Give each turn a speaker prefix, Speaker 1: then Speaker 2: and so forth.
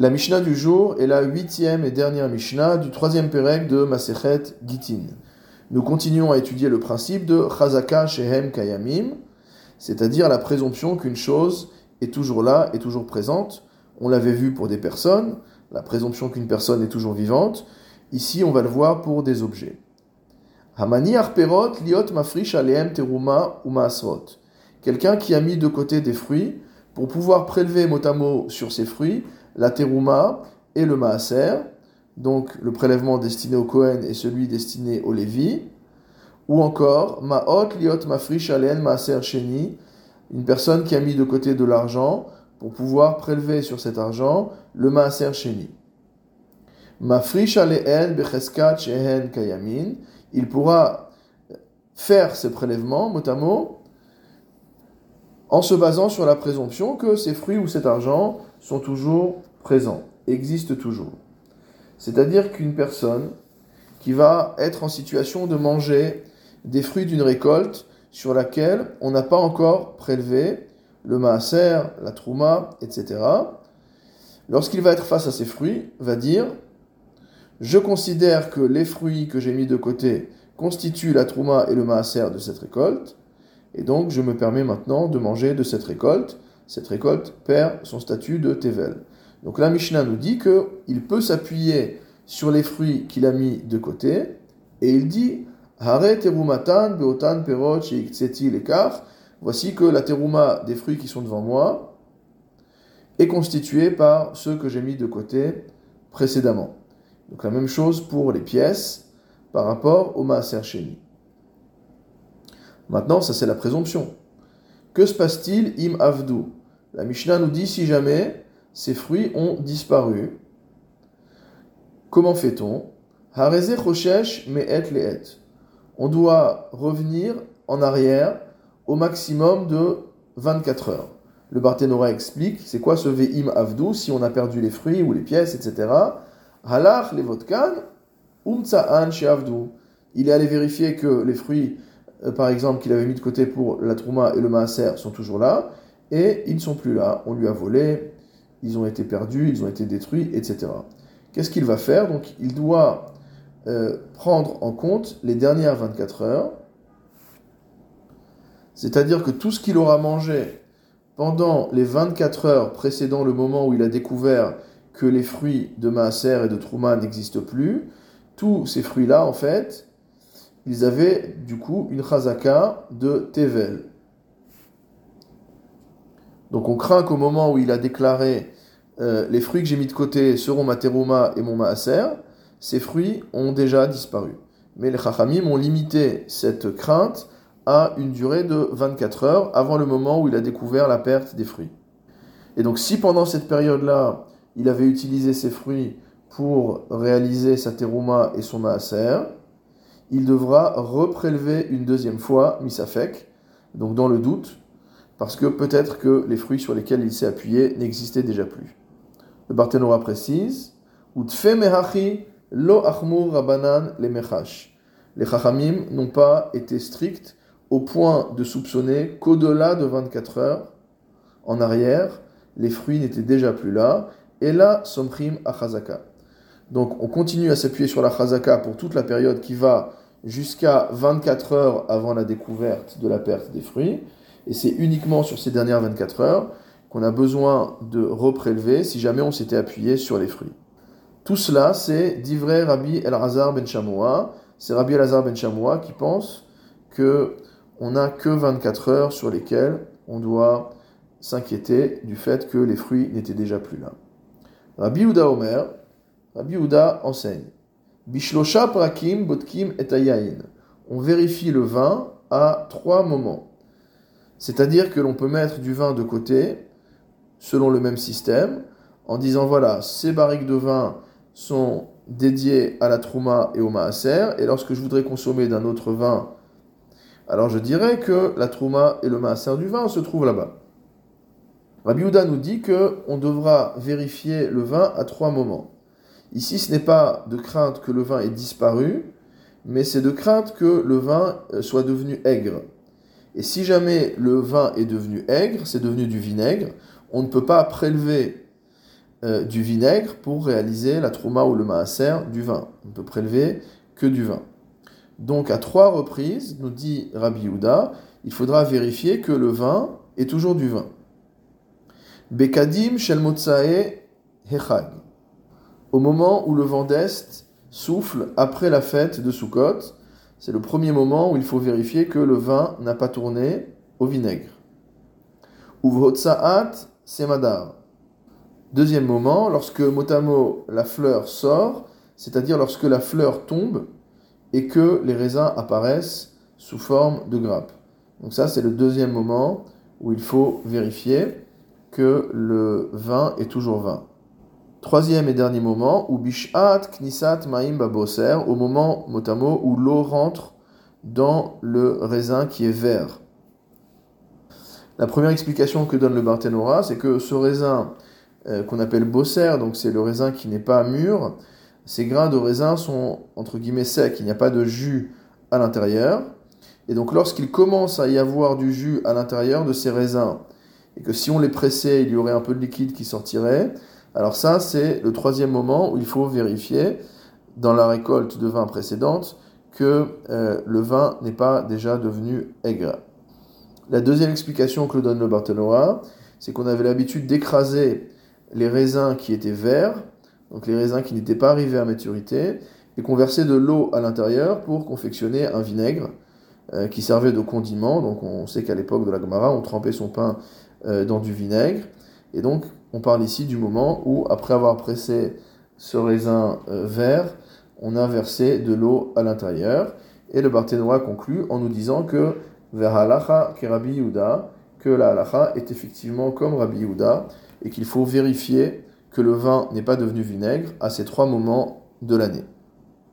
Speaker 1: La Mishnah du jour est la huitième et dernière Mishnah du troisième Pérec de Masechet Gitin. Nous continuons à étudier le principe de Chazaka Shehem Kayamim, c'est-à-dire la présomption qu'une chose est toujours là, est toujours présente. On l'avait vu pour des personnes, la présomption qu'une personne est toujours vivante. Ici, on va le voir pour des objets. Hamani arperot liot mafrish aleem teruma Quelqu'un qui a mis de côté des fruits pour pouvoir prélever mot à mot sur ces fruits la terouma et le maaser, donc le prélèvement destiné au Kohen et celui destiné au Lévi, ou encore maot liot mafrish alen maaser sheni, une personne qui a mis de côté de l'argent pour pouvoir prélever sur cet argent le maaser sheni. Mafrish alen becheskat shehen kayamin, il pourra faire ces prélèvements mot à mot en se basant sur la présomption que ces fruits ou cet argent sont toujours présents, existent toujours. C'est-à-dire qu'une personne qui va être en situation de manger des fruits d'une récolte sur laquelle on n'a pas encore prélevé le maaser, la trouma, etc., lorsqu'il va être face à ces fruits, va dire Je considère que les fruits que j'ai mis de côté constituent la trouma et le maaser de cette récolte, et donc, je me permets maintenant de manger de cette récolte. Cette récolte perd son statut de tevel. Donc la Mishnah nous dit qu'il peut s'appuyer sur les fruits qu'il a mis de côté, et il dit. Voici que la teruma des fruits qui sont devant moi est constituée par ceux que j'ai mis de côté précédemment. Donc la même chose pour les pièces par rapport au maaser sheni. Maintenant, ça c'est la présomption. Que se passe-t-il im avdu? La Mishnah nous dit si jamais ces fruits ont disparu, comment fait-on? On doit revenir en arrière au maximum de 24 heures. Le Barthénora explique c'est quoi ce ve'im avdu si on a perdu les fruits ou les pièces, etc. Halach le vodkan umtsa'an avdu. Il est allé vérifier que les fruits euh, par exemple, qu'il avait mis de côté pour la Trouma et le Maaser sont toujours là, et ils ne sont plus là. On lui a volé, ils ont été perdus, ils ont été détruits, etc. Qu'est-ce qu'il va faire? Donc, il doit euh, prendre en compte les dernières 24 heures, c'est-à-dire que tout ce qu'il aura mangé pendant les 24 heures précédant le moment où il a découvert que les fruits de Maaser et de Trouma n'existent plus, tous ces fruits-là, en fait, ils avaient du coup une chazaka de Tevel. Donc on craint qu'au moment où il a déclaré euh, les fruits que j'ai mis de côté seront ma terouma et mon maaser, ces fruits ont déjà disparu. Mais les chachamim ont limité cette crainte à une durée de 24 heures avant le moment où il a découvert la perte des fruits. Et donc si pendant cette période-là, il avait utilisé ces fruits pour réaliser sa terouma et son maaser, il devra reprélever une deuxième fois misafek, donc dans le doute, parce que peut-être que les fruits sur lesquels il s'est appuyé n'existaient déjà plus. Le Barthénora précise lo achmur rabanan les Les chachamim n'ont pas été stricts au point de soupçonner qu'au-delà de 24 heures en arrière, les fruits n'étaient déjà plus là, et là, somrim achazaka. Donc on continue à s'appuyer sur la chazaka pour toute la période qui va jusqu'à 24 heures avant la découverte de la perte des fruits. Et c'est uniquement sur ces dernières 24 heures qu'on a besoin de reprélever si jamais on s'était appuyé sur les fruits. Tout cela, c'est d'Ivray Rabbi El-Hazar ben Shamoua. C'est Rabbi El-Hazar ben Shamoua qui pense que on n'a que 24 heures sur lesquelles on doit s'inquiéter du fait que les fruits n'étaient déjà plus là. Rabbi Ouda Omer, Rabbi Ouda enseigne Bishlosha prakim botkim et On vérifie le vin à trois moments. C'est-à-dire que l'on peut mettre du vin de côté, selon le même système, en disant voilà, ces barriques de vin sont dédiées à la trouma et au maaser, et lorsque je voudrais consommer d'un autre vin, alors je dirais que la trouma et le maaser du vin se trouvent là-bas. Rabbi nous dit que on devra vérifier le vin à trois moments. Ici, ce n'est pas de crainte que le vin ait disparu, mais c'est de crainte que le vin euh, soit devenu aigre. Et si jamais le vin est devenu aigre, c'est devenu du vinaigre, on ne peut pas prélever euh, du vinaigre pour réaliser la trauma ou le maaser du vin. On peut prélever que du vin. Donc à trois reprises, nous dit Rabbi Yehuda, il faudra vérifier que le vin est toujours du vin. Bekadim shel hechag. Au moment où le vent d'Est souffle après la fête de Sukkot, c'est le premier moment où il faut vérifier que le vin n'a pas tourné au vinaigre. Uvhotsaat semadar. Deuxième moment, lorsque motamo la fleur sort, c'est-à-dire lorsque la fleur tombe et que les raisins apparaissent sous forme de grappes. Donc ça, c'est le deuxième moment où il faut vérifier que le vin est toujours vin. Troisième et dernier moment, ou bishat knisat maim baboser, au moment motamo où l'eau rentre dans le raisin qui est vert. La première explication que donne le Barthénora, c'est que ce raisin euh, qu'on appelle bosser, donc c'est le raisin qui n'est pas mûr, ces grains de raisin sont entre guillemets secs, il n'y a pas de jus à l'intérieur. Et donc lorsqu'il commence à y avoir du jus à l'intérieur de ces raisins, et que si on les pressait, il y aurait un peu de liquide qui sortirait, alors ça c'est le troisième moment où il faut vérifier dans la récolte de vin précédente que euh, le vin n'est pas déjà devenu aigre. La deuxième explication que donne le Barthélemy, c'est qu'on avait l'habitude d'écraser les raisins qui étaient verts, donc les raisins qui n'étaient pas arrivés à maturité, et qu'on versait de l'eau à l'intérieur pour confectionner un vinaigre euh, qui servait de condiment. Donc on sait qu'à l'époque de la Gemara, on trempait son pain euh, dans du vinaigre. Et donc on parle ici du moment où, après avoir pressé ce raisin euh, vert, on a versé de l'eau à l'intérieur. Et le Barthénois conclut en nous disant que Rabbi que la halacha est effectivement comme Rabbi Yehuda, et qu'il faut vérifier que le vin n'est pas devenu vinaigre à ces trois moments de l'année.